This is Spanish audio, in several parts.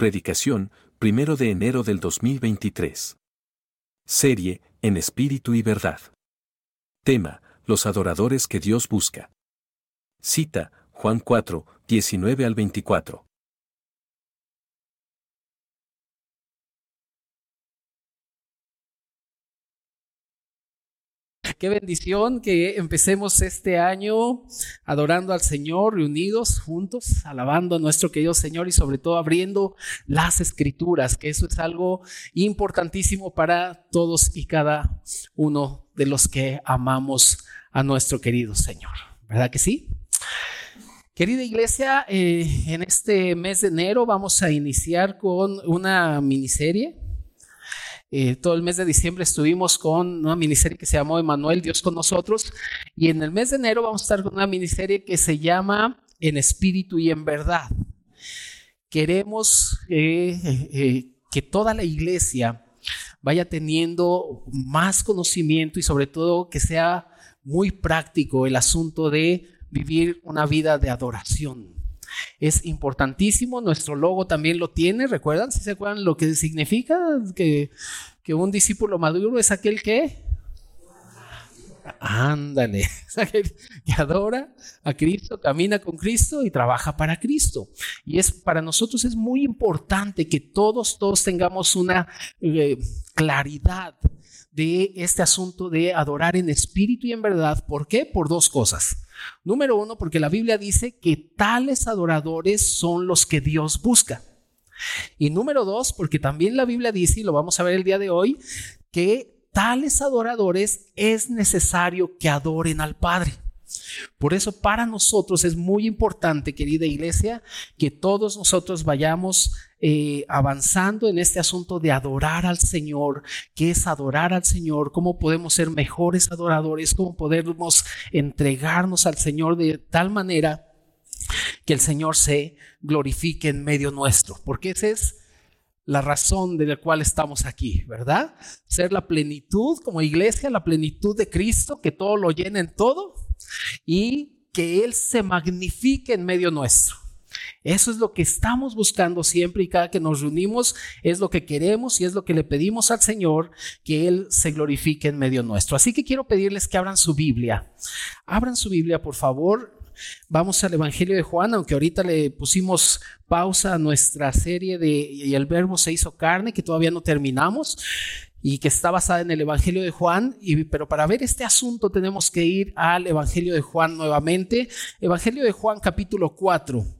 Predicación, primero de enero del 2023. Serie, en espíritu y verdad. Tema, los adoradores que Dios busca. Cita, Juan 4, 19 al 24. Qué bendición que empecemos este año adorando al Señor, reunidos juntos, alabando a nuestro querido Señor y sobre todo abriendo las escrituras, que eso es algo importantísimo para todos y cada uno de los que amamos a nuestro querido Señor. ¿Verdad que sí? Querida iglesia, eh, en este mes de enero vamos a iniciar con una miniserie eh, todo el mes de diciembre estuvimos con una miniserie que se llamó Emanuel, Dios con nosotros. Y en el mes de enero vamos a estar con una miniserie que se llama En espíritu y en verdad. Queremos eh, eh, que toda la iglesia vaya teniendo más conocimiento y sobre todo que sea muy práctico el asunto de vivir una vida de adoración. Es importantísimo, nuestro logo también lo tiene, ¿recuerdan? ¿Si se acuerdan lo que significa? Que, que un discípulo maduro es aquel que... Ándale, que adora a Cristo, camina con Cristo y trabaja para Cristo. Y es para nosotros es muy importante que todos, todos tengamos una eh, claridad de este asunto de adorar en espíritu y en verdad. ¿Por qué? Por dos cosas. Número uno, porque la Biblia dice que tales adoradores son los que Dios busca. Y número dos, porque también la Biblia dice, y lo vamos a ver el día de hoy, que tales adoradores es necesario que adoren al Padre. Por eso para nosotros es muy importante, querida iglesia, que todos nosotros vayamos eh, avanzando en este asunto de adorar al Señor, que es adorar al Señor, cómo podemos ser mejores adoradores, cómo podemos entregarnos al Señor de tal manera que el Señor se glorifique en medio nuestro, porque esa es la razón de la cual estamos aquí, ¿verdad? Ser la plenitud como iglesia, la plenitud de Cristo, que todo lo llene en todo y que Él se magnifique en medio nuestro. Eso es lo que estamos buscando siempre y cada que nos reunimos es lo que queremos y es lo que le pedimos al Señor que Él se glorifique en medio nuestro. Así que quiero pedirles que abran su Biblia. Abran su Biblia, por favor. Vamos al Evangelio de Juan, aunque ahorita le pusimos pausa a nuestra serie de Y el Verbo se hizo carne, que todavía no terminamos y que está basada en el Evangelio de Juan, y, pero para ver este asunto tenemos que ir al Evangelio de Juan nuevamente. Evangelio de Juan capítulo 4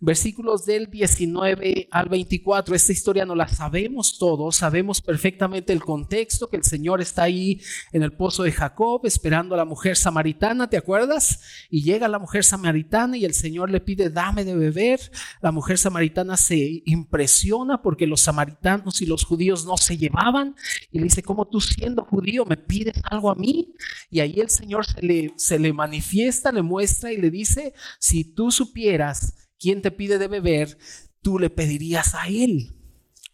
versículos del 19 al 24. Esta historia no la sabemos todos, sabemos perfectamente el contexto, que el Señor está ahí en el pozo de Jacob esperando a la mujer samaritana, ¿te acuerdas? Y llega la mujer samaritana y el Señor le pide, dame de beber. La mujer samaritana se impresiona porque los samaritanos y los judíos no se llevaban y le dice, ¿cómo tú siendo judío me pides algo a mí? Y ahí el Señor se le, se le manifiesta, le muestra y le dice, si tú supieras ¿Quién te pide de beber, tú le pedirías a él.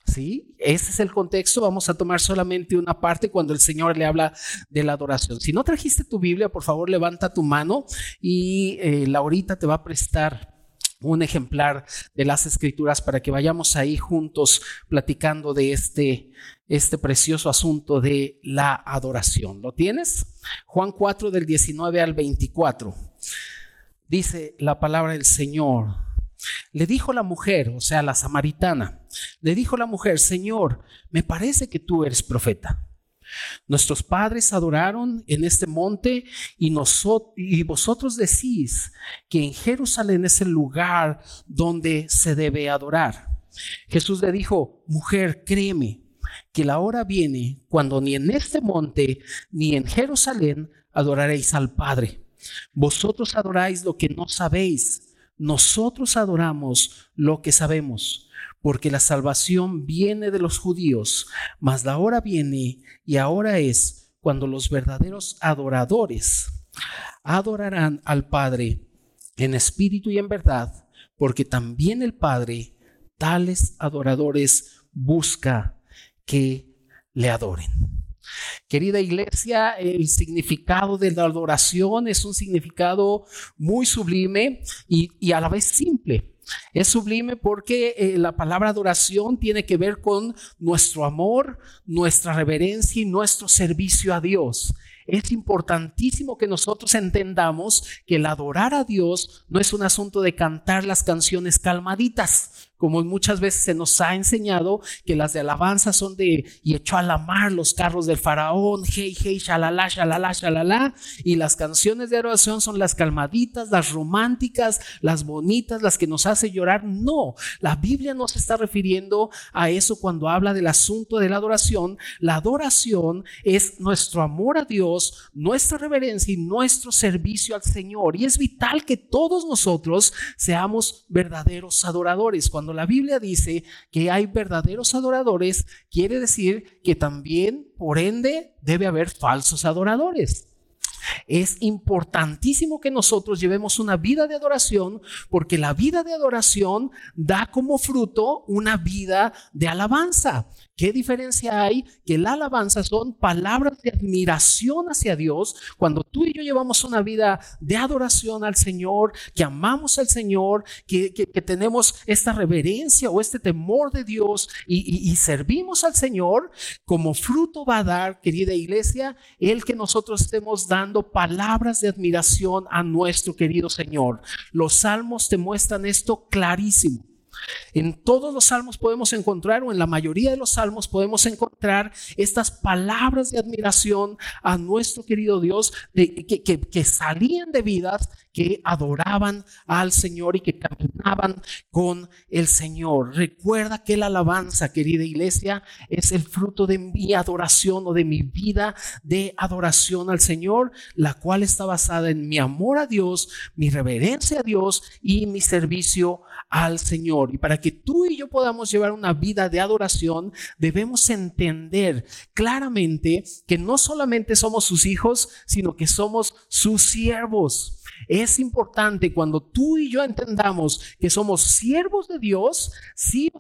¿Sí? Ese es el contexto. Vamos a tomar solamente una parte cuando el Señor le habla de la adoración. Si no trajiste tu Biblia, por favor, levanta tu mano y eh, Laurita te va a prestar un ejemplar de las escrituras para que vayamos ahí juntos platicando de este, este precioso asunto de la adoración. ¿Lo tienes? Juan 4 del 19 al 24. Dice la palabra del Señor. Le dijo la mujer, o sea, la samaritana, le dijo la mujer, Señor, me parece que tú eres profeta. Nuestros padres adoraron en este monte y, y vosotros decís que en Jerusalén es el lugar donde se debe adorar. Jesús le dijo, mujer, créeme que la hora viene cuando ni en este monte ni en Jerusalén adoraréis al Padre. Vosotros adoráis lo que no sabéis nosotros adoramos lo que sabemos, porque la salvación viene de los judíos, mas la hora viene y ahora es cuando los verdaderos adoradores adorarán al Padre en espíritu y en verdad, porque también el Padre tales adoradores busca que le adoren. Querida iglesia, el significado de la adoración es un significado muy sublime y, a la vez simple. Es sublime porque eh, la palabra adoración tiene que ver con nuestro amor, nuestra reverencia y nuestro servicio a Dios. Es importantísimo que nosotros entendamos que el adorar a Dios no es un asunto de cantar las canciones calmaditas como muchas veces se nos ha enseñado que las de alabanza son de y echó a la mar los carros del faraón, hey, hey, shalala, shalala, shalala, y las canciones de adoración son las calmaditas, las románticas, las bonitas, las que nos hace llorar. No, la Biblia no se está refiriendo a eso cuando habla del asunto de la adoración. La adoración es nuestro amor a Dios, nuestra reverencia y nuestro servicio al Señor. Y es vital que todos nosotros seamos verdaderos adoradores. Cuando cuando la Biblia dice que hay verdaderos adoradores, quiere decir que también, por ende, debe haber falsos adoradores. Es importantísimo que nosotros llevemos una vida de adoración porque la vida de adoración da como fruto una vida de alabanza. ¿Qué diferencia hay? Que la alabanza son palabras de admiración hacia Dios. Cuando tú y yo llevamos una vida de adoración al Señor, que amamos al Señor, que, tenemos esta reverencia o este temor de Dios y, y servimos al Señor, como fruto va a dar, querida iglesia, el que nosotros estemos dando palabras de admiración a nuestro querido Señor. Los salmos te muestran esto clarísimo. En todos los salmos podemos encontrar, o en la mayoría de los salmos podemos encontrar estas palabras de admiración a nuestro querido Dios que, salían de vidas que adoraban al Señor y que caminaban con el Señor. Recuerda que la alabanza, querida iglesia, es el fruto de mi adoración o de mi vida de adoración al Señor, la cual está basada en mi amor a Dios, mi reverencia a Dios y mi servicio al Señor. Y para que tú y yo podamos llevar una vida de adoración, debemos entender claramente que no solamente somos sus hijos, sino que somos sus siervos. Es importante cuando tú y yo entendamos que somos siervos de Dios, sí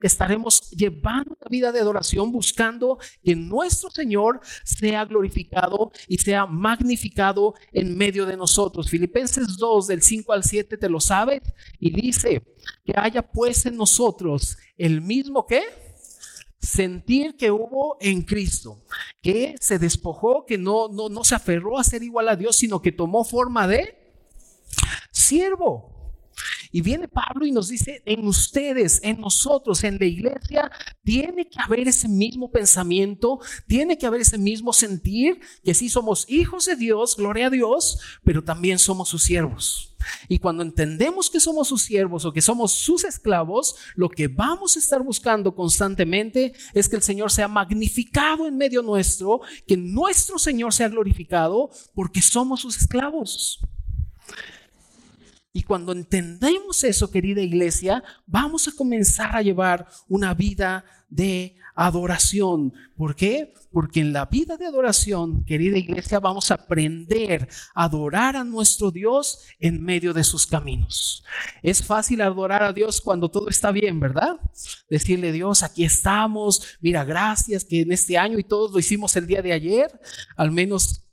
estaremos llevando una vida de adoración buscando que nuestro Señor sea glorificado y sea magnificado en medio de nosotros. Filipenses 2 del 5 al 7 te lo sabes y dice que haya pues en nosotros el mismo que sentir que hubo en Cristo, que se despojó, que no, no, no se aferró a ser igual a Dios, sino que tomó forma de siervo. Y viene Pablo y nos dice, en ustedes, en nosotros, en la iglesia, tiene que haber ese mismo pensamiento, tiene que haber ese mismo sentir, que sí somos hijos de Dios, gloria a Dios, pero también somos sus siervos. Y cuando entendemos que somos sus siervos o que somos sus esclavos, lo que vamos a estar buscando constantemente es que el Señor sea magnificado en medio nuestro, que nuestro Señor sea glorificado porque somos sus esclavos. Y cuando entendemos eso, querida iglesia, vamos a comenzar a llevar una vida de adoración. ¿Por qué? Porque en la vida de adoración, querida iglesia, vamos a aprender a adorar a nuestro Dios en medio de sus caminos. Es fácil adorar a Dios cuando todo está bien, ¿verdad? Decirle, Dios, aquí estamos, mira, gracias que en este año y todos lo hicimos el día de ayer, al menos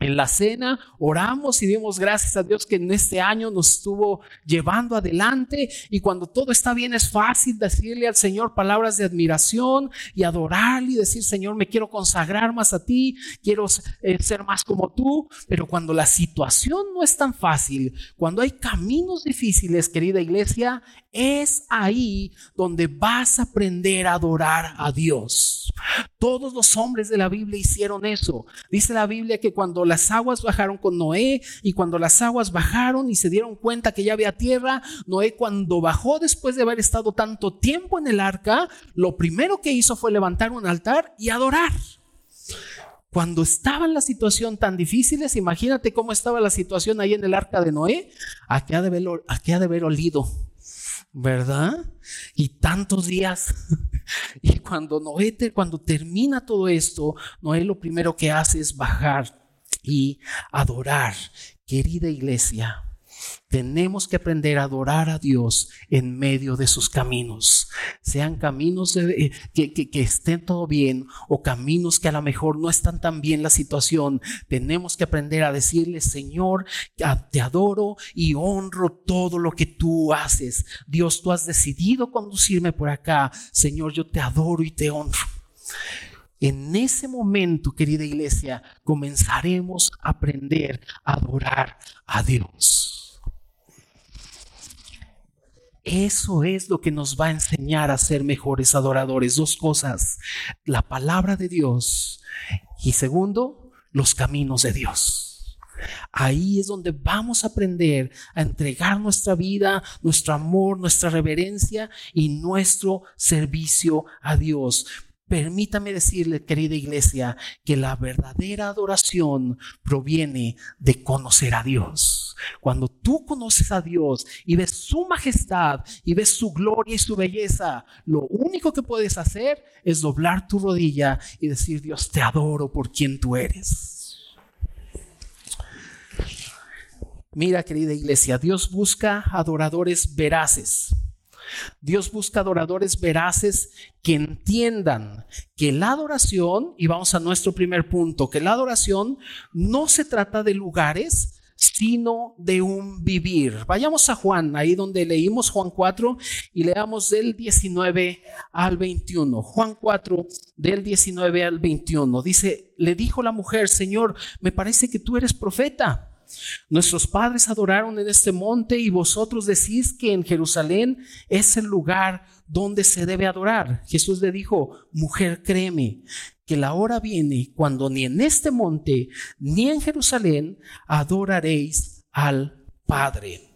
en la cena oramos y dimos gracias a Dios que en este año nos estuvo llevando adelante. Y cuando todo está bien es fácil decirle al Señor palabras de admiración y adorarle y decir Señor me quiero consagrar más a ti, quiero eh, ser más como tú, pero cuando la situación no es tan fácil, cuando hay caminos difíciles, querida iglesia, es ahí donde vas a aprender a adorar a Dios. Todos los hombres de la Biblia hicieron eso. Dice la Biblia que cuando las aguas bajaron con Noé y cuando las aguas bajaron y se dieron cuenta que ya había tierra, Noé cuando bajó después de haber estado tanto tiempo en el arca, lo primero que hizo fue levantar un altar y adorar. Cuando estaba en la situación tan difíciles, imagínate cómo estaba la situación ahí en el arca de Noé. Haber, aquí ha de haber olido ¿verdad? Y tantos días. Y cuando Noé, cuando termina todo esto, Noé lo primero que hace es bajar y adorar. Querida iglesia, Tenemos que aprender a adorar a Dios en medio de sus caminos. Sean caminos de, que, que, estén todo bien o caminos que a lo mejor no están tan bien la situación. Tenemos que aprender a decirle, Señor, te adoro y honro todo lo que tú haces. Dios, tú has decidido conducirme por acá. Señor, yo te adoro y te honro. En ese momento, querida iglesia, comenzaremos a aprender a adorar a Dios. Eso es lo que nos va a enseñar a ser mejores adoradores. Dos cosas, la palabra de Dios y segundo, los caminos de Dios. Ahí es donde vamos a aprender a entregar nuestra vida, nuestro amor, nuestra reverencia y nuestro servicio a Dios. Permítame decirle, querida iglesia, que la verdadera adoración proviene de conocer a Dios. Cuando tú conoces a Dios y ves su majestad y ves su gloria y su belleza, lo único que puedes hacer es doblar tu rodilla y decir, Dios, te adoro por quien tú eres. Mira, querida iglesia, Dios busca adoradores veraces. Dios busca adoradores veraces que entiendan que la adoración, y vamos a nuestro primer punto, que la adoración no se trata de lugares, sino de un vivir. Vayamos a Juan, ahí donde leímos Juan 4 y leamos del 19 al 21. Juan 4 del 19 al 21. Dice, le dijo la mujer, Señor, me parece que tú eres profeta. Nuestros padres adoraron en este monte y vosotros decís que en Jerusalén es el lugar donde se debe adorar. Jesús le dijo, mujer, créeme que la hora viene cuando ni en este monte ni en Jerusalén adoraréis al Padre.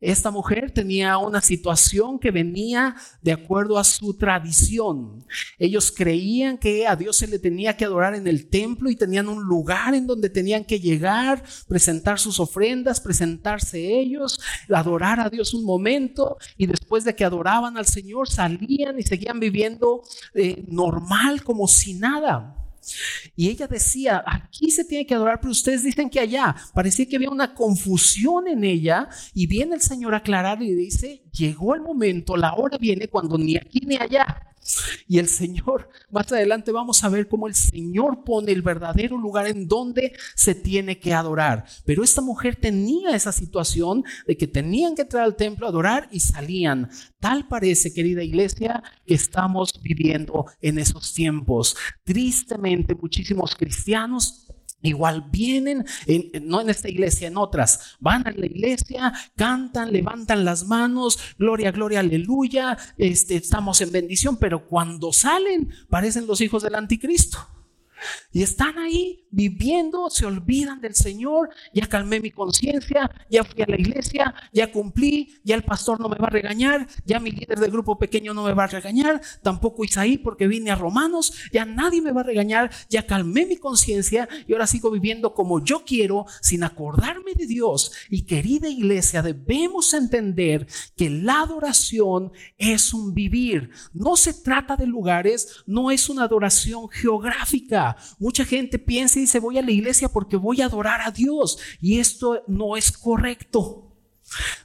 Esta mujer tenía una situación que venía de acuerdo a su tradición. Ellos creían que a Dios se le tenía que adorar en el templo y tenían un lugar en donde tenían que llegar, presentar sus ofrendas, presentarse ellos, adorar a Dios un momento y después de que adoraban al Señor salían y seguían viviendo eh, normal como si nada. Y ella decía, aquí se tiene que adorar, pero ustedes dicen que allá. Parecía que había una confusión en ella y viene el Señor a aclarar y dice, llegó el momento, la hora viene cuando ni aquí ni allá. Y el Señor, más adelante vamos a ver cómo el Señor pone el verdadero lugar en donde se tiene que adorar. Pero esta mujer tenía esa situación de que tenían que entrar al templo a adorar y salían. Tal parece, querida iglesia, que estamos viviendo en esos tiempos. Tristemente, muchísimos cristianos Igual vienen, no en esta iglesia, en otras, van a la iglesia, cantan, levantan las manos, gloria, gloria, aleluya, este, estamos en bendición, pero cuando salen parecen los hijos del anticristo. Y están ahí viviendo, se olvidan del Señor, ya calmé mi conciencia, ya fui a la iglesia, ya cumplí, ya el pastor no me va a regañar, ya mi líder del grupo pequeño no me va a regañar, tampoco Isaí porque vine a Romanos, ya nadie me va a regañar, ya calmé mi conciencia y ahora sigo viviendo como yo quiero sin acordarme de Dios. Y querida iglesia, debemos entender que la adoración es un vivir, no se trata de lugares, no es una adoración geográfica. Mucha gente piensa y dice, voy a la iglesia porque voy a adorar a Dios. Y esto no es correcto.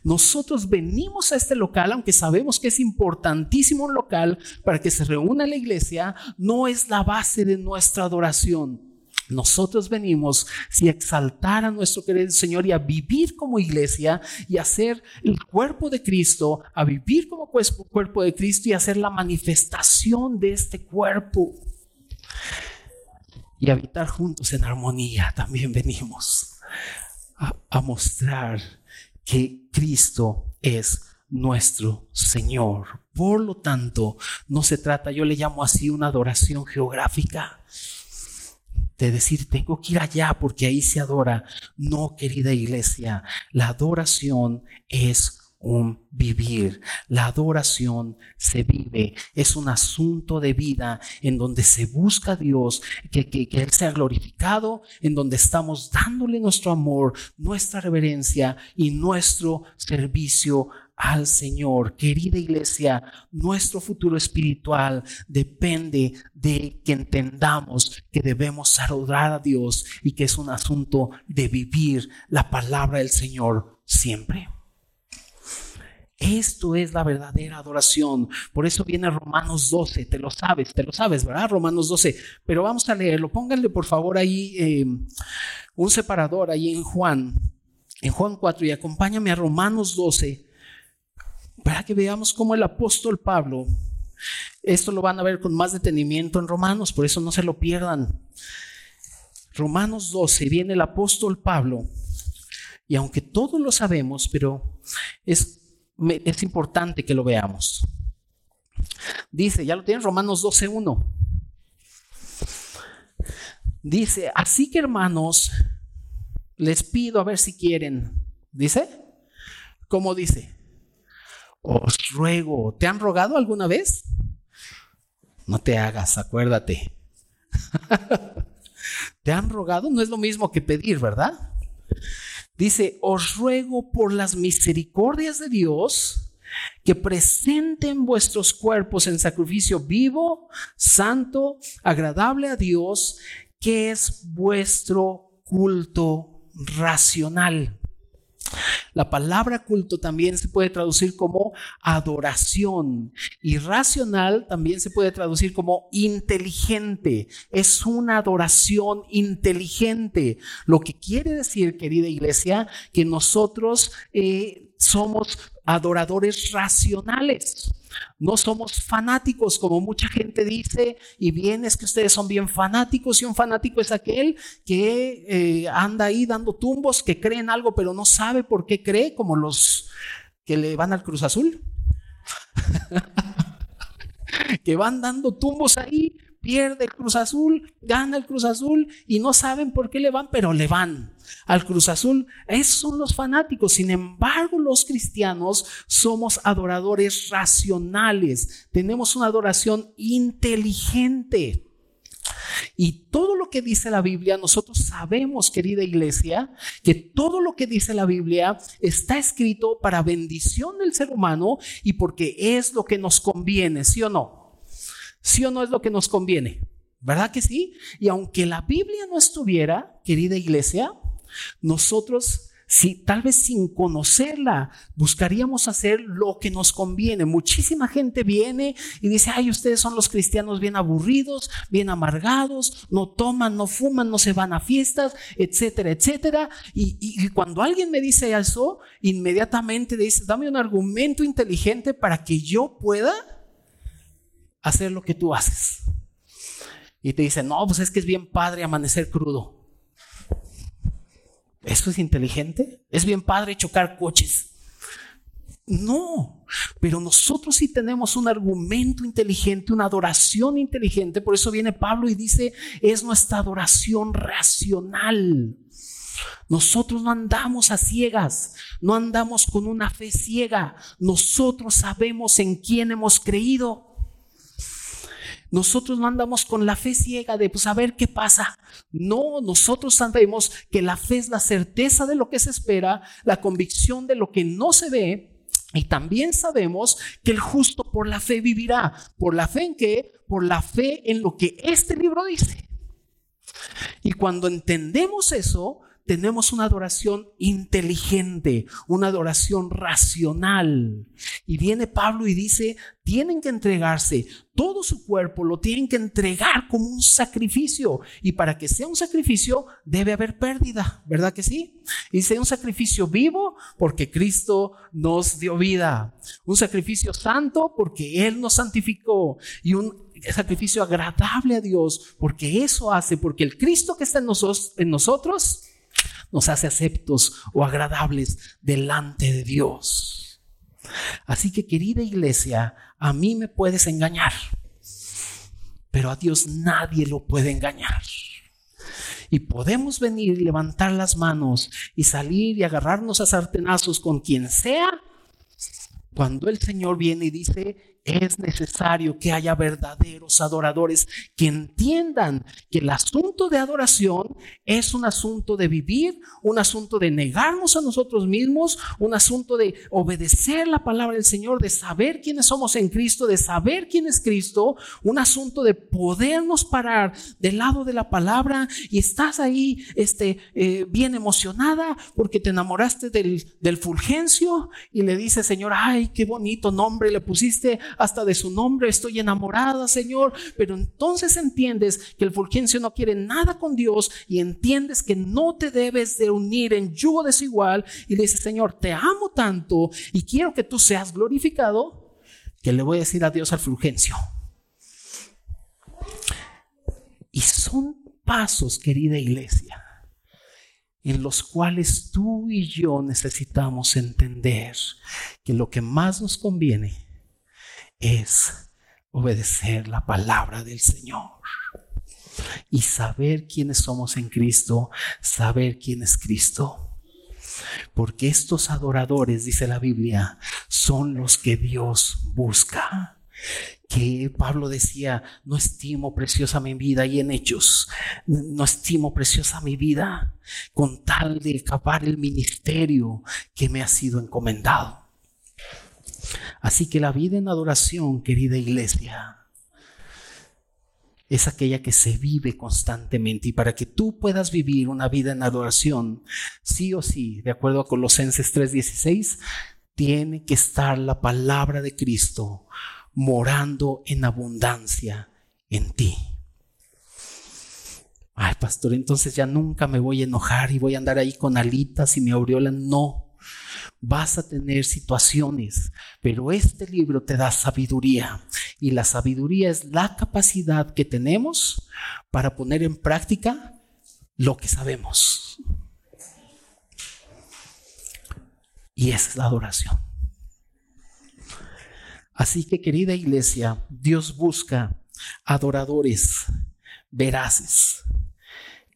Nosotros venimos a este local, aunque sabemos que es importantísimo un local para que se reúna la iglesia, no es la base de nuestra adoración. Nosotros venimos a exaltar a nuestro querido Señor y a vivir como iglesia y a ser el cuerpo de Cristo, a vivir como cuerpo de Cristo y a ser la manifestación de este cuerpo y habitar juntos en armonía. También venimos a, mostrar que Cristo es nuestro Señor. Por lo tanto, no se trata, yo le llamo así una adoración geográfica, de decir, tengo que ir allá porque ahí se adora. No, querida iglesia, la adoración es un vivir. La adoración se vive, es un asunto de vida en donde se busca a Dios, que, que, Él sea glorificado, en donde estamos dándole nuestro amor, nuestra reverencia y nuestro servicio al Señor. Querida iglesia, nuestro futuro espiritual depende de que entendamos que debemos adorar a Dios y que es un asunto de vivir la palabra del Señor siempre. Esto es la verdadera adoración. Por eso viene Romanos 12. Te lo sabes, te lo sabes, ¿verdad? Romanos 12. Pero vamos a leerlo. Pónganle por favor ahí eh, un separador ahí en Juan, en Juan 4 y acompáñame a Romanos 12 para que veamos cómo el apóstol Pablo, esto lo van a ver con más detenimiento en Romanos, por eso no se lo pierdan. Romanos 12 viene el apóstol Pablo y aunque todos lo sabemos, pero es es importante que lo veamos. Dice, ya lo tienen Romanos 12.1. Dice, así que hermanos, les pido a ver si quieren. Dice, ¿cómo dice? Os ruego, ¿te han rogado alguna vez? No te hagas, acuérdate. ¿Te han rogado? No es lo mismo que pedir, ¿verdad? Dice, os ruego por las misericordias de Dios que presenten vuestros cuerpos en sacrificio vivo, santo, agradable a Dios, que es vuestro culto racional. La palabra culto también se puede traducir como adoración y racional también se puede traducir como inteligente. Es una adoración inteligente. Lo que quiere decir, querida iglesia, que nosotros eh, somos adoradores racionales. No somos fanáticos, como mucha gente dice, y bien es que ustedes son bien fanáticos, y un fanático es aquel que eh, anda ahí dando tumbos, que cree en algo, pero no sabe por qué cree, como los que le van al Cruz Azul. que van dando tumbos ahí, pierde el Cruz Azul, gana el Cruz Azul y no saben por qué le van, pero le van al Cruz Azul. Esos son los fanáticos. Sin embargo, los cristianos somos adoradores racionales. Tenemos una adoración inteligente. Y todo lo que dice la Biblia, nosotros sabemos, querida iglesia, que todo lo que dice la Biblia está escrito para bendición del ser humano y porque es lo que nos conviene, ¿sí o no? ¿Sí o no es lo que nos conviene? ¿Verdad que sí? Y aunque la Biblia no estuviera, querida iglesia, nosotros, si tal vez sin conocerla, buscaríamos hacer lo que nos conviene. Muchísima gente viene y dice, ay, ustedes son los cristianos bien aburridos, bien amargados, no toman, no fuman, no se van a fiestas, etcétera, etcétera. Y, y cuando alguien me dice eso, inmediatamente dice, dame un argumento inteligente para que yo pueda hacer lo que tú haces. Y te dicen, no, pues es que es bien padre amanecer crudo. ¿Eso es inteligente? ¿Es bien padre chocar coches? No, pero nosotros sí tenemos un argumento inteligente, una adoración inteligente. Por eso viene Pablo y dice, es nuestra adoración racional. Nosotros no andamos a ciegas, no andamos con una fe ciega. Nosotros sabemos en quién hemos creído. Nosotros no andamos con la fe ciega de pues a ver qué pasa. No, nosotros sabemos que la fe es la certeza de lo que se espera, la convicción de lo que no se ve. Y también sabemos que el justo por la fe vivirá. ¿Por la fe en qué? Por la fe en lo que este libro dice. Y cuando entendemos eso, tenemos una adoración inteligente, una adoración racional. Y viene Pablo y dice, tienen que entregarse, todo su cuerpo lo tienen que entregar como un sacrificio. Y para que sea un sacrificio debe haber pérdida, ¿verdad que sí? Y sea un sacrificio vivo porque Cristo nos dio vida. Un sacrificio santo porque Él nos santificó. Y un sacrificio agradable a Dios porque eso hace, porque el Cristo que está en en nosotros nos hace aceptos o agradables delante de Dios. Así que querida iglesia, a mí me puedes engañar, pero a Dios nadie lo puede engañar. Y podemos venir y levantar las manos y salir y agarrarnos a sartenazos con quien sea, cuando el Señor viene y dice, es necesario que haya verdaderos adoradores que entiendan que el asunto de adoración es un asunto de vivir, un asunto de negarnos a nosotros mismos, un asunto de obedecer la palabra del Señor, de saber quiénes somos en Cristo, de saber quién es Cristo, un asunto de podernos parar del lado de la palabra y estás ahí este, eh, bien emocionada porque te enamoraste del, del Fulgencio y le dices, Señor, ay, qué bonito nombre le pusiste hasta de su nombre, estoy enamorada, Señor. Pero entonces entiendes que el Fulgencio no quiere nada con Dios y entiendes que no te debes de unir en yugo desigual y le dices, Señor, te amo tanto y quiero que tú seas glorificado, que le voy a decir adiós al Fulgencio. Y son pasos, querida iglesia, en los cuales tú y yo necesitamos entender que lo que más nos conviene es obedecer la palabra del Señor y saber quiénes somos en Cristo, saber quién es Cristo. Porque estos adoradores, dice la Biblia, son los que Dios busca. Que Pablo decía, no estimo preciosa mi vida y en hechos, no estimo preciosa mi vida con tal de acabar el ministerio que me ha sido encomendado. Así que la vida en adoración, querida iglesia, es aquella que se vive constantemente. Y para que tú puedas vivir una vida en adoración, sí o sí, de acuerdo a Colosenses 3:16, tiene que estar la palabra de Cristo morando en abundancia en ti. Ay, pastor, entonces ya nunca me voy a enojar y voy a andar ahí con alitas y me aureola. No, vas a tener situaciones, pero este libro te da sabiduría y la sabiduría es la capacidad que tenemos para poner en práctica lo que sabemos. Y esa es la adoración. Así que querida iglesia, Dios busca adoradores veraces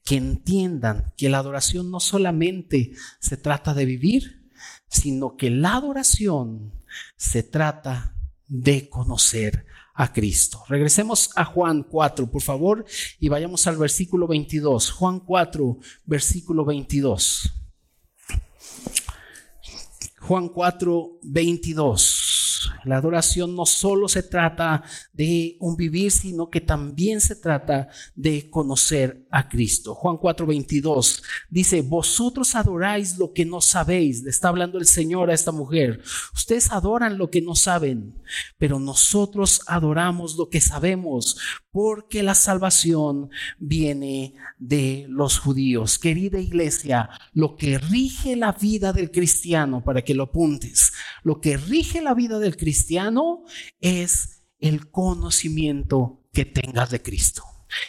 que entiendan que la adoración no solamente se trata de vivir, sino que la adoración se trata de conocer a Cristo. Regresemos a Juan 4, por favor, y vayamos al versículo 22. Juan 4, versículo 22. Juan 4, 22. La adoración no solo se trata de un vivir, sino que también se trata de conocer a Cristo. Juan 4:22 dice, vosotros adoráis lo que no sabéis. Le está hablando el Señor a esta mujer. Ustedes adoran lo que no saben, pero nosotros adoramos lo que sabemos, porque la salvación viene de los judíos. Querida iglesia, lo que rige la vida del cristiano, para que lo apuntes, lo que rige la vida del cristiano es el conocimiento que tengas de Cristo.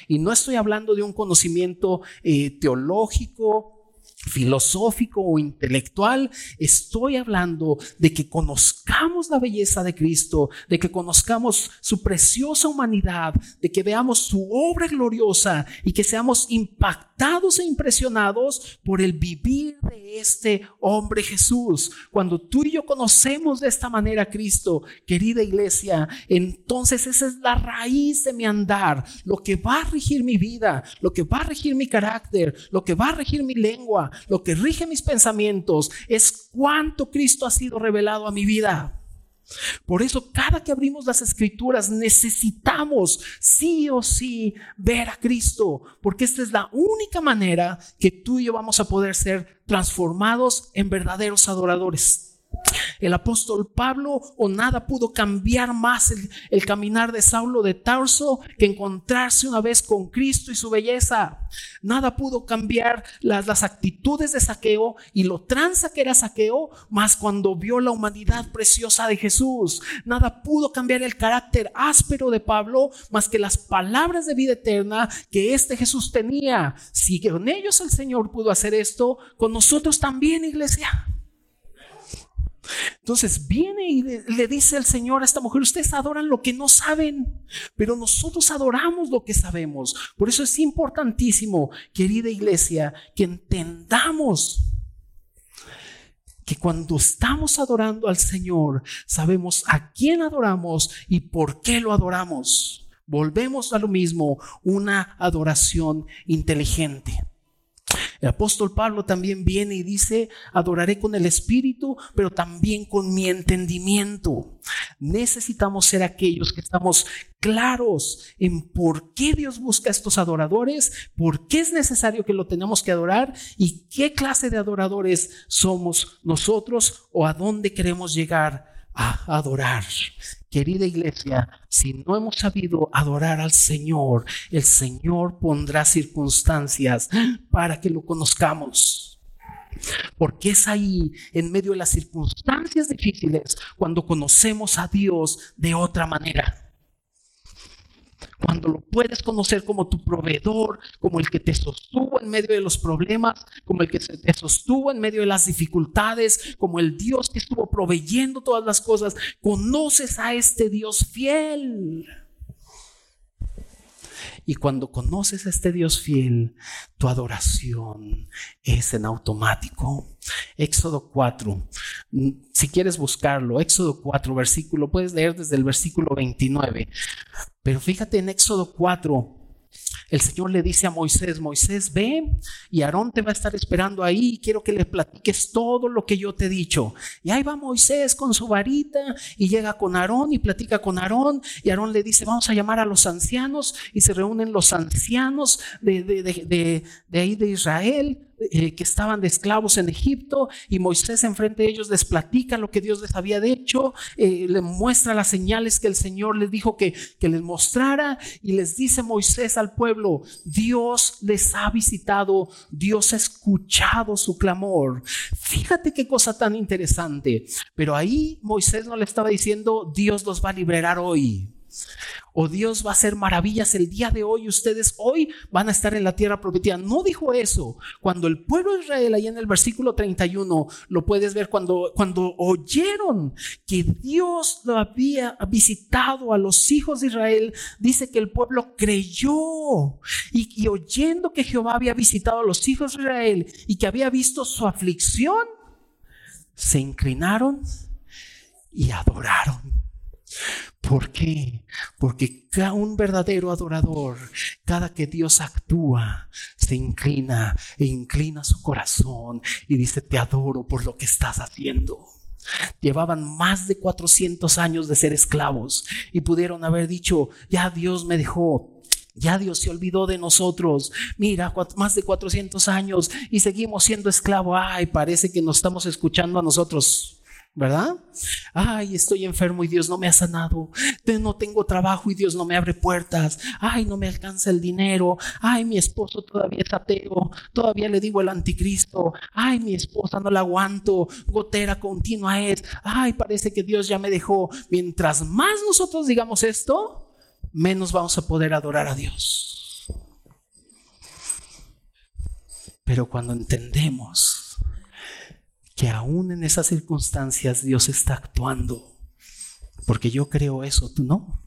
Y no estoy hablando de un conocimiento eh, teológico filosófico o intelectual, estoy hablando de que conozcamos la belleza de Cristo, de que conozcamos su preciosa humanidad, de que veamos su obra gloriosa y que seamos impactados e impresionados por el vivir de este hombre Jesús. Cuando tú y yo conocemos de esta manera a Cristo, querida iglesia, entonces esa es la raíz de mi andar, lo que va a regir mi vida, lo que va a regir mi carácter, lo que va a regir mi lengua, lo que rige mis pensamientos es cuánto Cristo ha sido revelado a mi vida. Por eso cada que abrimos las escrituras necesitamos sí o sí ver a Cristo, porque esta es la única manera que tú y yo vamos a poder ser transformados en verdaderos adoradores. El apóstol Pablo o nada pudo cambiar más el, caminar de Saulo de Tarso que encontrarse una vez con Cristo y su belleza. Nada pudo cambiar las, las actitudes de saqueo y lo tranza que era saqueo, más cuando vio la humanidad preciosa de Jesús. Nada pudo cambiar el carácter áspero de Pablo, más que las palabras de vida eterna que este Jesús tenía. Si con ellos el Señor pudo hacer esto, con nosotros también, iglesia. Entonces viene y le dice el Señor a esta mujer, ustedes adoran lo que no saben, pero nosotros adoramos lo que sabemos. Por eso es importantísimo, querida iglesia, que entendamos que cuando estamos adorando al Señor, sabemos a quién adoramos y por qué lo adoramos. Volvemos a lo mismo, una adoración inteligente. El apóstol Pablo también viene y dice, adoraré con el espíritu, pero también con mi entendimiento. Necesitamos ser aquellos que estamos claros en por qué Dios busca a estos adoradores, por qué es necesario que lo tenemos que adorar y qué clase de adoradores somos nosotros o a dónde queremos llegar a adorar. Querida iglesia, si no hemos sabido adorar al Señor, el Señor pondrá circunstancias para que lo conozcamos. Porque es ahí, en medio de las circunstancias difíciles, cuando conocemos a Dios de otra manera cuando lo puedes conocer como tu proveedor, como el que te sostuvo en medio de los problemas, como el que te sostuvo en medio de las dificultades, como el Dios que estuvo proveyendo todas las cosas, conoces a este Dios fiel. Y cuando conoces a este Dios fiel, tu adoración es en automático. Éxodo 4, si quieres buscarlo, Éxodo 4, versículo, puedes leer desde el versículo 29. Pero fíjate en Éxodo 4, el Señor le dice a Moisés, Moisés, ve y Aarón te va a estar esperando ahí quiero que le platiques todo lo que yo te he dicho. Y ahí va Moisés con su varita y llega con Aarón y platica con Aarón y Aarón le dice, vamos a llamar a los ancianos y se reúnen los ancianos de, de, de, de ahí de Israel eh, que estaban de esclavos en Egipto y Moisés enfrente de ellos les platica lo que Dios les había hecho, eh, le muestra las señales que el Señor les dijo que, que les mostrara y les dice Moisés al pueblo, Dios les ha visitado, Dios ha escuchado su clamor. Fíjate qué cosa tan interesante, pero ahí Moisés no le estaba diciendo, Dios los va a liberar hoy o Dios va a hacer maravillas el día de hoy, ustedes hoy van a estar en la tierra prometida. No dijo eso. Cuando el pueblo de Israel, ahí en el versículo 31, lo puedes ver cuando, cuando oyeron que Dios lo había visitado a los hijos de Israel, dice que el pueblo creyó y oyendo que Jehová había visitado a los hijos de Israel y que había visto su aflicción, se inclinaron y adoraron. ¿Por qué? Porque cada un verdadero adorador, cada que Dios actúa, se inclina e inclina su corazón y dice, te adoro por lo que estás haciendo. Llevaban más de 400 años de ser esclavos y pudieron haber dicho, ya Dios me dejó, ya Dios se olvidó de nosotros. Mira, más de 400 años y seguimos siendo esclavos. Ay, parece que nos estamos escuchando a nosotros ¿verdad? Ay, estoy enfermo y Dios no me ha sanado. No tengo trabajo y Dios no me abre puertas. Ay, no me alcanza el dinero. Ay, mi esposo todavía es ateo. Todavía le digo el anticristo. Ay, mi esposa no la aguanto. Gotera continua es. Ay, parece que Dios ya me dejó. Mientras más nosotros digamos esto, menos vamos a poder adorar a Dios. Pero cuando entendemos que aún en esas circunstancias Dios está actuando. Porque yo creo eso, tú no.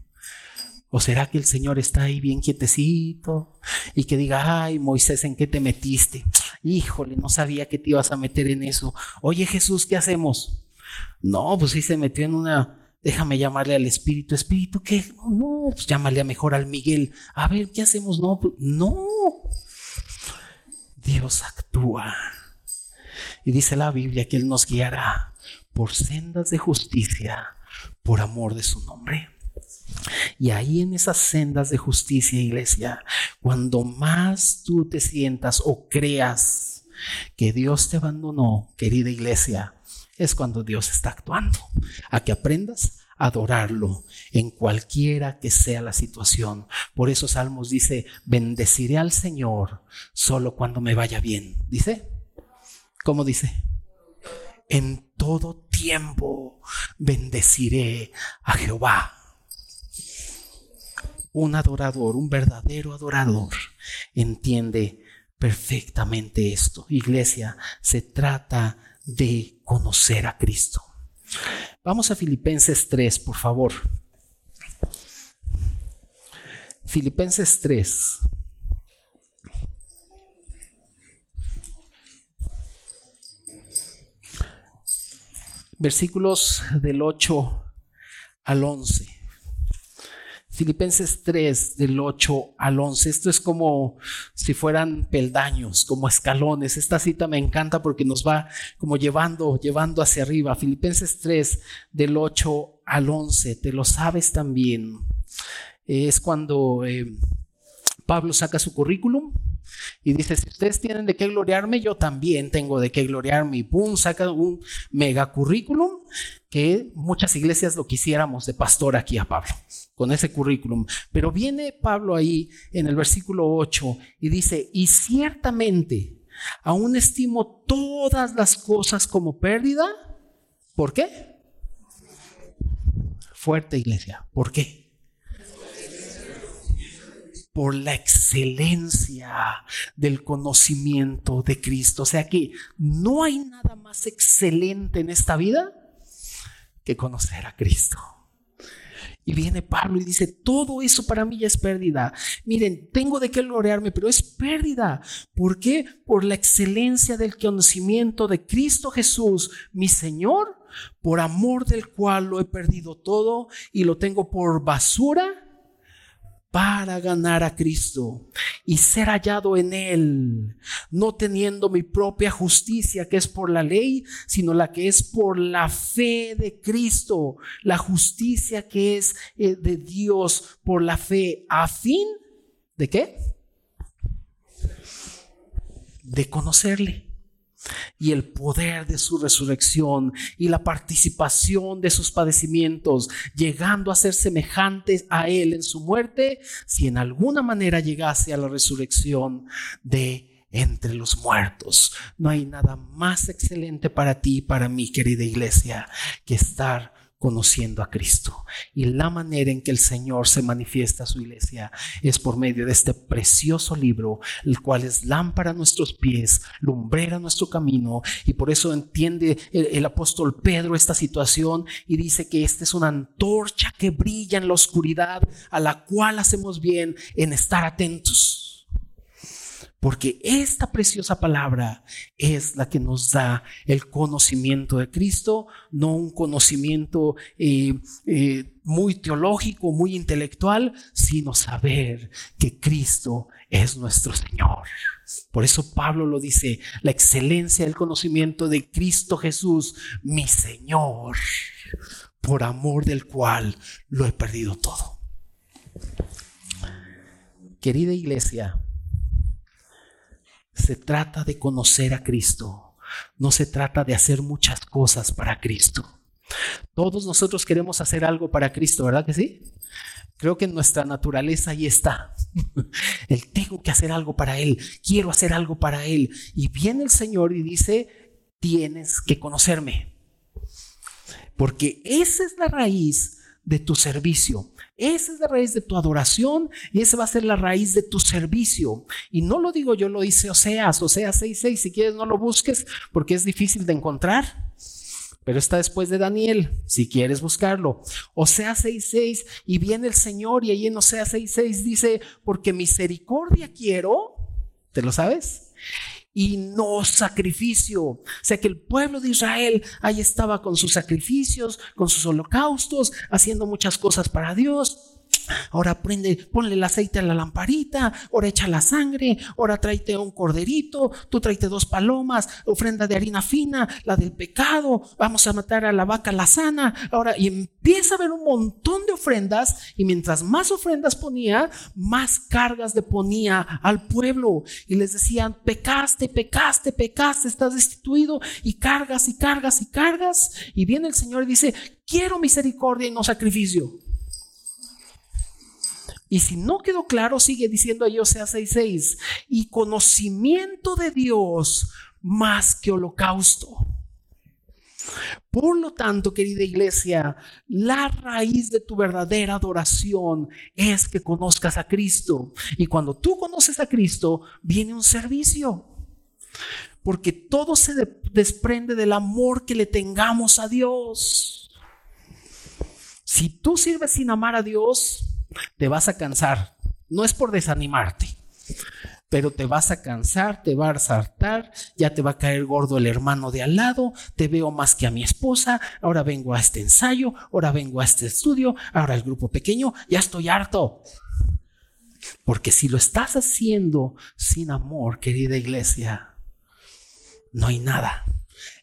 ¿O será que el Señor está ahí bien quietecito y que diga, ay Moisés, ¿en qué te metiste? Híjole, no sabía que te ibas a meter en eso. Oye Jesús, ¿qué hacemos? No, pues sí se metió en una, déjame llamarle al Espíritu. Espíritu, ¿qué? No, pues llámale mejor al Miguel. A ver, ¿qué hacemos? No, pues, no. Dios actúa. Y dice la Biblia que Él nos guiará por sendas de justicia por amor de su nombre. Y ahí en esas sendas de justicia, iglesia, cuando más tú te sientas o creas que Dios te abandonó, querida iglesia, es cuando Dios está actuando. A que aprendas a adorarlo en cualquiera que sea la situación. Por eso Salmos dice, bendeciré al Señor solo cuando me vaya bien. Dice, ¿Cómo dice? En todo tiempo bendeciré a Jehová. Un adorador, un verdadero adorador, entiende perfectamente esto. Iglesia, se trata de conocer a Cristo. Vamos a Filipenses 3, por favor. Filipenses 3. Versículos del 8 al 11. Filipenses 3 del 8 al 11. Esto es como si fueran peldaños, como escalones. Esta cita me encanta porque nos va como llevando, llevando hacia arriba. Filipenses 3 del 8 al 11. Te lo sabes también. Es cuando eh, Pablo saca su currículum y dice, si ustedes tienen de qué gloriarme, yo también tengo de qué gloriarme. Y pum, saca un mega currículum que muchas iglesias lo quisiéramos de pastor aquí a Pablo, con ese currículum. Pero viene Pablo ahí en el versículo 8 y dice, y ciertamente aún estimo todas las cosas como pérdida. ¿Por qué? Fuerte iglesia. ¿Por qué? Por la excelencia del conocimiento de Cristo. O sea que no hay nada más excelente en esta vida que conocer a Cristo. Y viene Pablo y dice, todo eso para mí ya es pérdida. Miren, tengo de qué gloriarme, pero es pérdida. ¿Por qué? Por la excelencia del conocimiento de Cristo Jesús, mi Señor, por amor del cual lo he perdido todo y lo tengo por basura para ganar a Cristo y ser hallado en Él, no teniendo mi propia justicia que es por la ley, sino la que es por la fe de Cristo, la justicia que es eh, de Dios por la fe, a fin de qué? De conocerle y el poder de su resurrección y la participación de sus padecimientos, llegando a ser semejantes a Él en su muerte, si en alguna manera llegase a la resurrección de entre los muertos. No hay nada más excelente para ti y para mí, querida iglesia, que estar conociendo a Cristo. Y la manera en que el Señor se manifiesta a su iglesia es por medio de este precioso libro, el cual es lámpara a nuestros pies, lumbrera nuestro camino. Y por eso entiende el, apóstol Pedro esta situación y dice que esta es una antorcha que brilla en la oscuridad, a la cual hacemos bien en estar atentos porque esta preciosa palabra es la que nos da el conocimiento de Cristo, no un conocimiento eh, eh, muy teológico, muy intelectual, sino saber que Cristo es nuestro Señor. Por eso Pablo lo dice, la excelencia del conocimiento de Cristo Jesús, mi Señor, por amor del cual lo he perdido todo. Querida iglesia, se trata de conocer a Cristo. No se trata de hacer muchas cosas para Cristo. Todos nosotros queremos hacer algo para Cristo, ¿verdad que sí? Creo que en nuestra naturaleza ahí está. El tengo que hacer algo para Él, quiero hacer algo para Él. Y viene el Señor y dice, tienes que conocerme. Porque esa es la raíz de tu servicio. Esa es la raíz de tu adoración y esa va a ser la raíz de tu servicio. Y no lo digo yo, lo dice Oseas, Oseas 6.6, si quieres no lo busques porque es difícil de encontrar. Pero está después de Daniel, si quieres buscarlo. Oseas 6.6 y viene el Señor y ahí en Oseas 6.6 dice, porque misericordia quiero, ¿te lo sabes? Y no sacrificio. O sea que el pueblo de Israel ahí estaba con sus sacrificios, con sus holocaustos, haciendo muchas cosas para Dios. Ahora prende, ponle el aceite a la lamparita, ahora echa la sangre, ahora tráete un corderito, tú tráete dos palomas, ofrenda de harina fina, la del pecado, vamos a matar a la vaca la sana. Ahora, y empieza a haber un montón de ofrendas, y mientras más ofrendas ponía, más cargas le ponía al pueblo. Y les decían, pecaste, pecaste, pecaste, estás destituido, y cargas y cargas y cargas. Y viene el Señor y dice, quiero misericordia y no sacrificio. Y si no quedó claro, sigue diciendo ahí Osea 6:6, y conocimiento de Dios más que holocausto. Por lo tanto, querida iglesia, la raíz de tu verdadera adoración es que conozcas a Cristo. Y cuando tú conoces a Cristo, viene un servicio. Porque todo se desprende del amor que le tengamos a Dios. Si tú sirves sin amar a Dios, te vas a cansar. No es por desanimarte, pero te vas a cansar, te vas a hartar, ya te va a caer gordo el hermano de al lado, te veo más que a mi esposa, ahora vengo a este ensayo, ahora vengo a este estudio, ahora el grupo pequeño, ya estoy harto. Porque si lo estás haciendo sin amor, querida iglesia, no hay nada.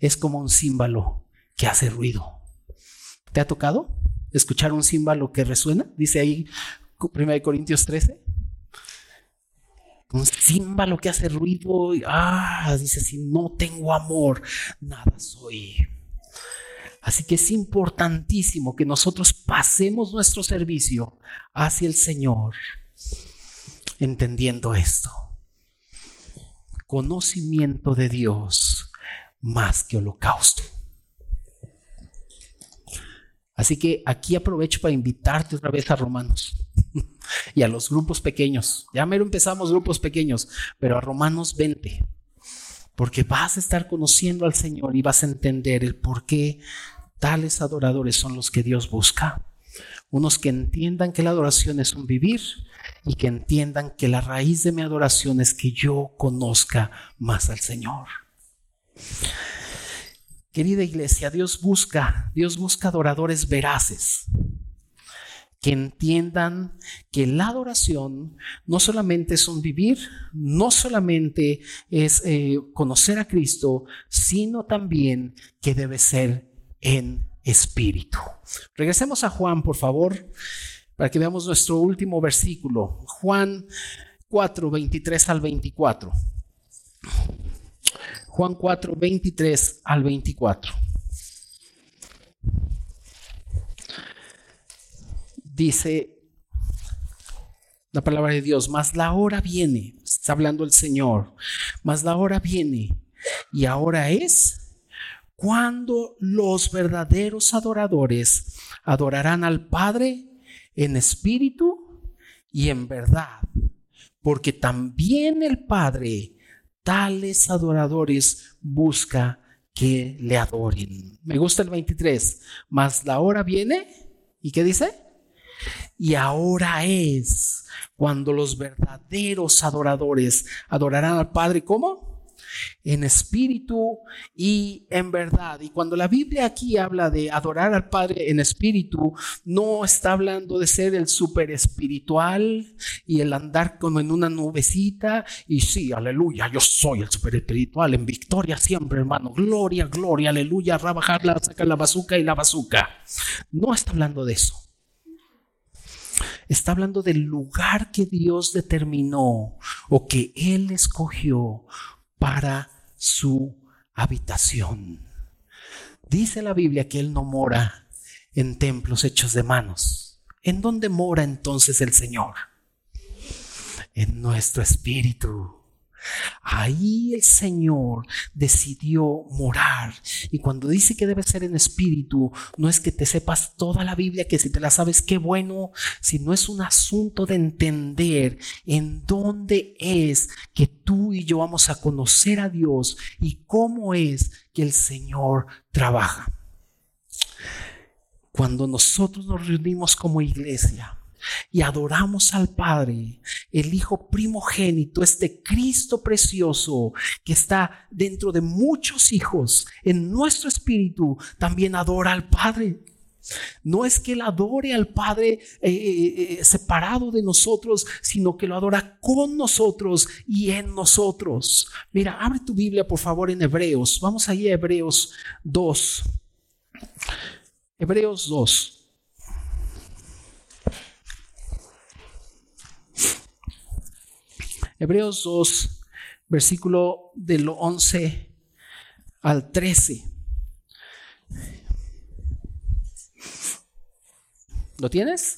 Es como un címbalo que hace ruido. ¿Te ha tocado escuchar un címbalo que resuena? Dice ahí 1 Corintios 13 un címbalo que hace ruido. Ah, dice, si no tengo amor, nada soy. Así que es importantísimo que nosotros pasemos nuestro servicio hacia el Señor, entendiendo esto. Conocimiento de Dios más que holocausto. Así que aquí aprovecho para invitarte otra vez a Romanos y a los grupos pequeños. Ya mero empezamos grupos pequeños, pero a Romanos 20. Porque vas a estar conociendo al Señor y vas a entender el por qué tales adoradores son los que Dios busca. Unos que entiendan que la adoración es un vivir y que entiendan que la raíz de mi adoración es que yo conozca más al Señor. Querida iglesia, Dios busca, Dios busca adoradores veraces que entiendan que la adoración no solamente es un vivir, no solamente es eh, conocer a Cristo, sino también que debe ser en espíritu. Regresemos a Juan, por favor, para que veamos nuestro último versículo. Juan 4, 23 al 24. Juan 4, 23 al 24. dice la palabra de Dios, mas la hora viene, está hablando el Señor, mas la hora viene y ahora es cuando los verdaderos adoradores adorarán al Padre en espíritu y en verdad, porque también el Padre tales adoradores busca que le adoren. Me gusta el 23, mas la hora viene y ¿qué dice? Y ahora es cuando los verdaderos adoradores adorarán al Padre, ¿cómo? En espíritu y en verdad. Y cuando la Biblia aquí habla de adorar al Padre en espíritu, no está hablando de ser el super espiritual y el andar como en una nubecita. Y sí, aleluya, yo soy el super espiritual, en victoria siempre, hermano. Gloria, gloria, aleluya, rabajarla, sacar la bazuca y la bazuca. No está hablando de eso. Está hablando del lugar que Dios determinó o que Él escogió para su habitación. Dice la Biblia que Él no mora en templos hechos de manos. ¿En dónde mora entonces el Señor? En nuestro espíritu. Ahí el Señor decidió morar. Y cuando dice que debe ser en espíritu, no es que te sepas toda la Biblia, que si te la sabes, qué bueno, sino es un asunto de entender en dónde es que tú y yo vamos a conocer a Dios y cómo es que el Señor trabaja. Cuando nosotros nos reunimos como iglesia, y adoramos al Padre, el Hijo primogénito, este Cristo precioso que está dentro de muchos hijos, en nuestro espíritu, también adora al Padre. No es que él adore al Padre eh, eh, eh, separado de nosotros, sino que lo adora con nosotros y en nosotros. Mira, abre tu Biblia por favor en Hebreos. Vamos ahí a Hebreos 2. Hebreos 2. Hebreos 2, versículo del 11 al 13. ¿Lo tienes?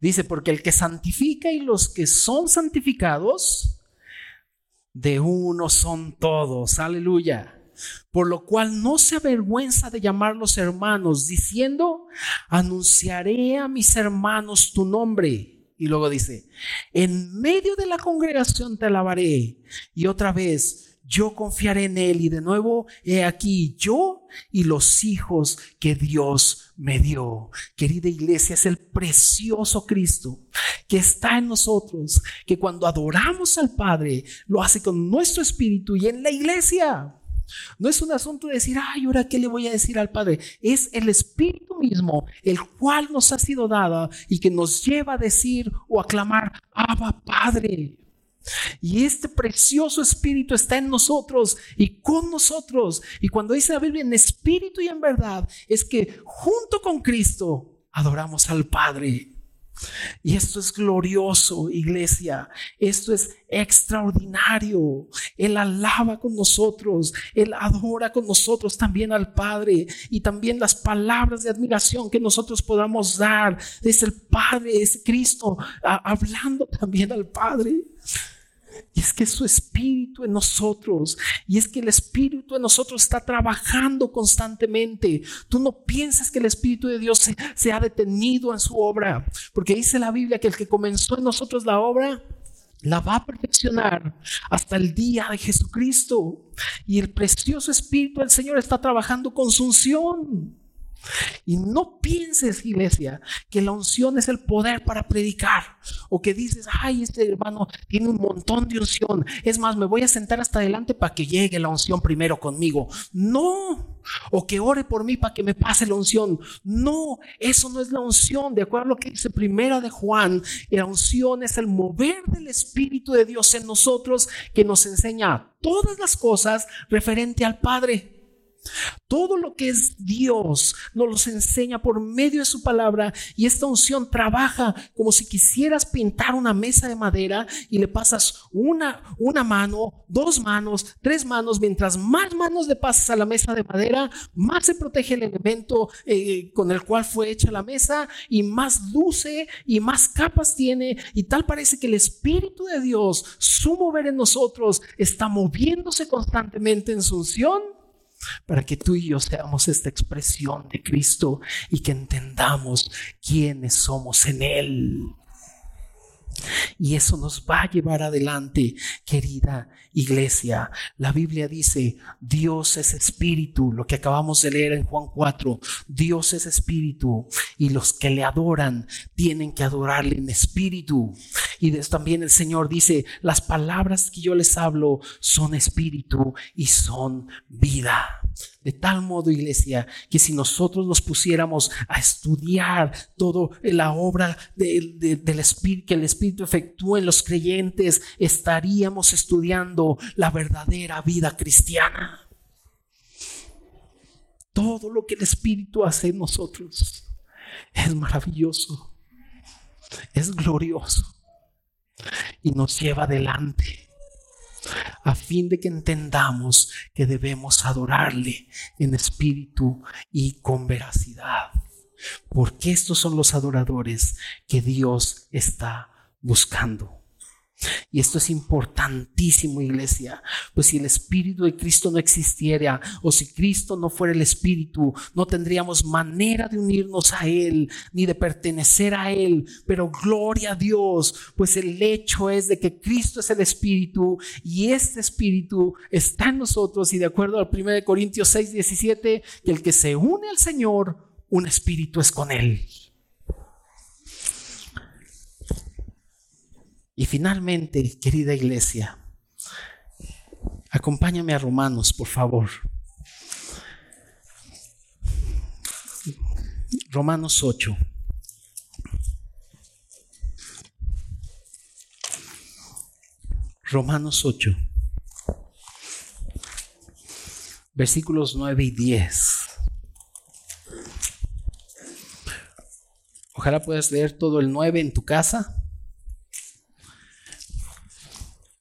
Dice, porque el que santifica y los que son santificados, de uno son todos. Aleluya. Por lo cual no se avergüenza de llamarlos hermanos, diciendo, anunciaré a mis hermanos tu nombre. Y luego dice, en medio de la congregación te alabaré. Y otra vez, yo confiaré en Él y de nuevo he aquí yo y los hijos que Dios me dio. Querida iglesia, es el precioso Cristo que está en nosotros, que cuando adoramos al Padre lo hace con nuestro espíritu y en la iglesia. No es un asunto de decir, ay, ahora qué le voy a decir al Padre. Es el Espíritu mismo, el cual nos ha sido dado y que nos lleva a decir o a clamar, Abba Padre. Y este precioso Espíritu está en nosotros y con nosotros. Y cuando dice la Biblia en espíritu y en verdad, es que junto con Cristo adoramos al Padre. Y esto es glorioso, iglesia. Esto es extraordinario. Él alaba con nosotros. Él adora con nosotros también al Padre. Y también las palabras de admiración que nosotros podamos dar. Es el Padre, es Cristo, hablando también al Padre. Y es que su espíritu en nosotros, y es que el espíritu en nosotros está trabajando constantemente. Tú no piensas que el espíritu de Dios se, ha detenido en su obra, porque dice la Biblia que el que comenzó en nosotros la obra, la va a perfeccionar hasta el día de Jesucristo. Y el precioso Espíritu del Señor está trabajando con su. Y no pienses, iglesia, que la unción es el poder para predicar. O que dices, ay, este hermano tiene un montón de unción. Es más, me voy a sentar hasta adelante para que llegue la unción primero conmigo. No. O que ore por mí para que me pase la unción. No, eso no es la unción. De acuerdo a lo que dice primera de Juan, la unción es el mover del Espíritu de Dios en nosotros que nos enseña todas las cosas referente al Padre. Todo lo que es Dios nos los enseña por medio de su palabra y esta unción trabaja como si quisieras pintar una mesa de madera y le pasas una, una mano, dos manos, tres manos. Mientras más manos le pasas a la mesa de madera, más se protege el elemento eh, con el cual fue hecha la mesa y más luce y más capas tiene. Y tal parece que el Espíritu de Dios, su mover en nosotros, está moviéndose constantemente en su unción para que tú y yo seamos esta expresión de Cristo y que entendamos quiénes somos en Él. Y eso nos va a llevar adelante, querida iglesia. La Biblia dice, Dios es espíritu, lo que acabamos de leer en Juan 4, Dios es espíritu y los que le adoran tienen que adorarle en espíritu. Y también el Señor dice, las palabras que yo les hablo son espíritu y son vida. De tal modo, iglesia, que si nosotros nos pusiéramos a estudiar toda la obra del Espíritu, que el Espíritu efectúa en los creyentes, estaríamos estudiando la verdadera vida cristiana. Todo lo que el Espíritu hace en nosotros es maravilloso, es glorioso y nos lleva adelante a fin de que entendamos que debemos adorarle en espíritu y con veracidad. Porque estos son los adoradores que Dios está buscando. Y esto es importantísimo, iglesia, pues si el Espíritu de Cristo no existiera o si Cristo no fuera el Espíritu, no tendríamos manera de unirnos a Él ni de pertenecer a Él. Pero gloria a Dios, pues el hecho es de que Cristo es el Espíritu y este Espíritu está en nosotros y de acuerdo al 1 Corintios 6, 17, que el que se une al Señor, un Espíritu es con Él. Y finalmente, querida iglesia, acompáñame a Romanos, por favor. Romanos 8. Romanos 8. Versículos 9 y 10. Ojalá puedas leer todo el 9 en tu casa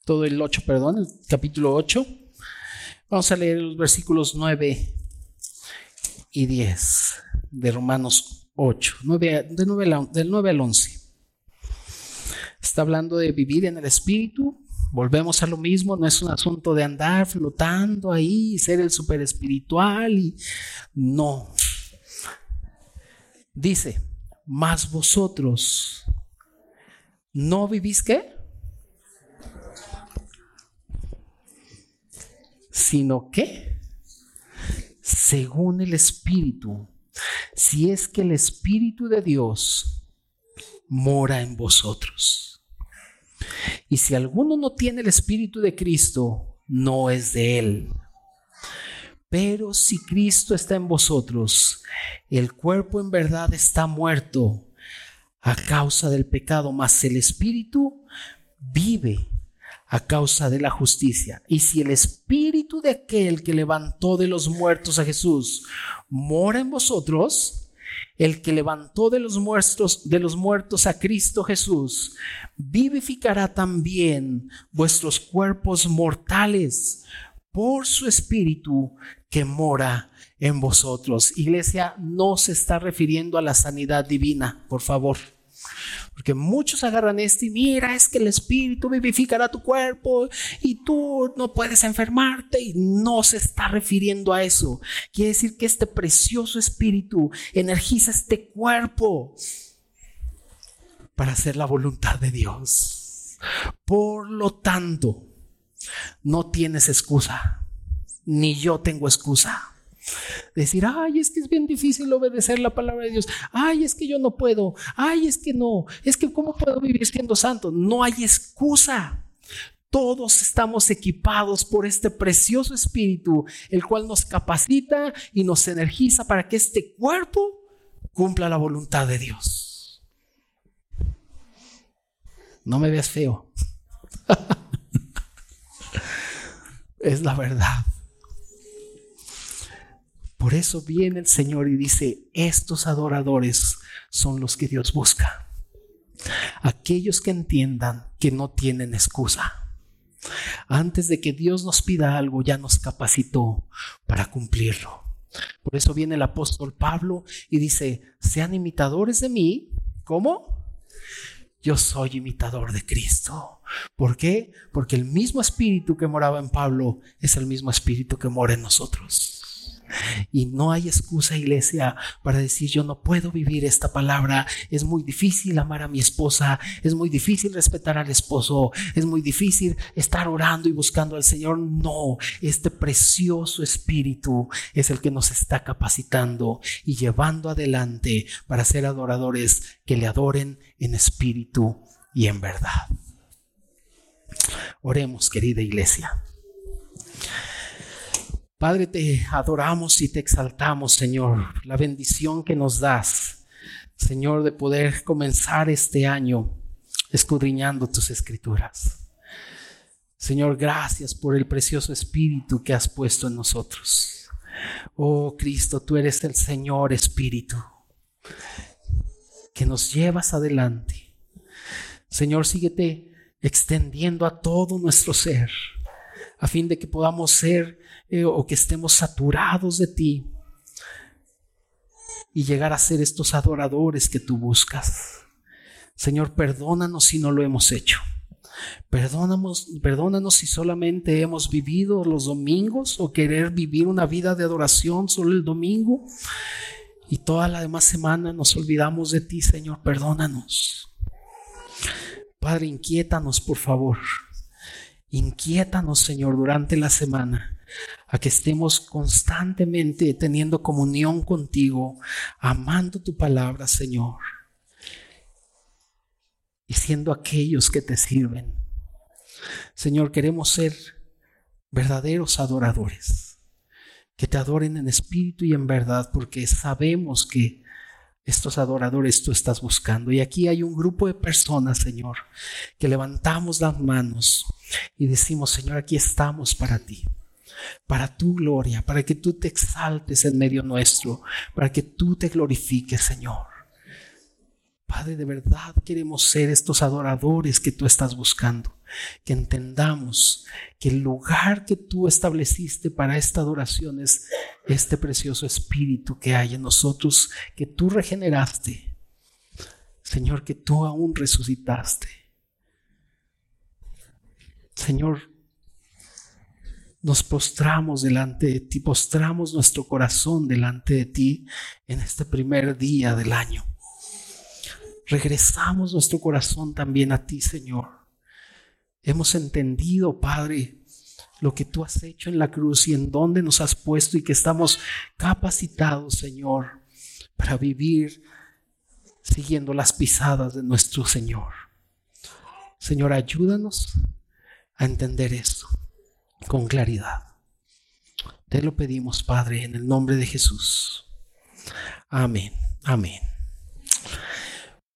todo el 8, perdón, el capítulo 8. Vamos a leer los versículos 9 y 10 de Romanos 8, de 9, del 9 al 11. Está hablando de vivir en el Espíritu. Volvemos a lo mismo, no es un asunto de andar flotando ahí, ser el super espiritual y no. Dice, más vosotros no vivís qué? Sino que según el Espíritu, si es que el Espíritu de Dios mora en vosotros. Y si alguno no tiene el Espíritu de Cristo, no es de él. Pero si Cristo está en vosotros, el cuerpo en verdad está muerto a causa del pecado, mas el Espíritu vive a causa de la justicia. Y si el Espíritu de aquel que levantó de los muertos a Jesús mora en vosotros, el que levantó de los muertos, de los muertos a Cristo Jesús, vivificará también vuestros cuerpos mortales por su Espíritu que mora en vosotros. Iglesia, no se está refiriendo a la sanidad divina, por favor. Porque muchos agarran esto y mira, es que el Espíritu vivificará tu cuerpo y tú no puedes enfermarte y no se está refiriendo a eso. Quiere decir que este precioso Espíritu energiza este cuerpo para hacer la voluntad de Dios. Por lo tanto, no tienes excusa, ni yo tengo excusa. Decir, ay, es que es bien difícil obedecer la palabra de Dios. Ay, es que yo no puedo. Ay, es que no. Es que ¿cómo puedo vivir siendo santo? No hay excusa. Todos estamos equipados por este precioso espíritu, el cual nos capacita y nos energiza para que este cuerpo cumpla la voluntad de Dios. No me veas feo. es la verdad. Por eso viene el Señor y dice, estos adoradores son los que Dios busca. Aquellos que entiendan que no tienen excusa. Antes de que Dios nos pida algo, ya nos capacitó para cumplirlo. Por eso viene el apóstol Pablo y dice, sean imitadores de mí. ¿Cómo? Yo soy imitador de Cristo. ¿Por qué? Porque el mismo espíritu que moraba en Pablo es el mismo espíritu que mora en nosotros. Y no hay excusa, iglesia, para decir yo no puedo vivir esta palabra. Es muy difícil amar a mi esposa, es muy difícil respetar al esposo, es muy difícil estar orando y buscando al Señor. No, este precioso espíritu es el que nos está capacitando y llevando adelante para ser adoradores que le adoren en espíritu y en verdad. Oremos, querida iglesia. Padre, te adoramos y te exaltamos, Señor, la bendición que nos das, Señor, de poder comenzar este año escudriñando tus escrituras. Señor, gracias por el precioso Espíritu que has puesto en nosotros. Oh Cristo, tú eres el Señor Espíritu que nos llevas adelante. Señor, síguete extendiendo a todo nuestro ser, a fin de que podamos ser o que estemos saturados de ti y llegar a ser estos adoradores que tú buscas. Señor, perdónanos si no lo hemos hecho. Perdónanos, perdónanos si solamente hemos vivido los domingos o querer vivir una vida de adoración solo el domingo y toda la demás semana nos olvidamos de ti, Señor. Perdónanos. Padre, inquiétanos, por favor. Inquiétanos, Señor, durante la semana a que estemos constantemente teniendo comunión contigo, amando tu palabra, Señor, y siendo aquellos que te sirven. Señor, queremos ser verdaderos adoradores, que te adoren en espíritu y en verdad, porque sabemos que estos adoradores tú estás buscando. Y aquí hay un grupo de personas, Señor, que levantamos las manos y decimos, Señor, aquí estamos para ti para tu gloria, para que tú te exaltes en medio nuestro, para que tú te glorifiques, Señor. Padre, de verdad queremos ser estos adoradores que tú estás buscando, que entendamos que el lugar que tú estableciste para esta adoración es este precioso espíritu que hay en nosotros, que tú regeneraste. Señor, que tú aún resucitaste. Señor, nos postramos delante de ti, postramos nuestro corazón delante de ti en este primer día del año. Regresamos nuestro corazón también a ti, Señor. Hemos entendido, Padre, lo que tú has hecho en la cruz y en dónde nos has puesto y que estamos capacitados, Señor, para vivir siguiendo las pisadas de nuestro Señor. Señor, ayúdanos a entender esto con claridad. Te lo pedimos, Padre, en el nombre de Jesús. Amén, amén.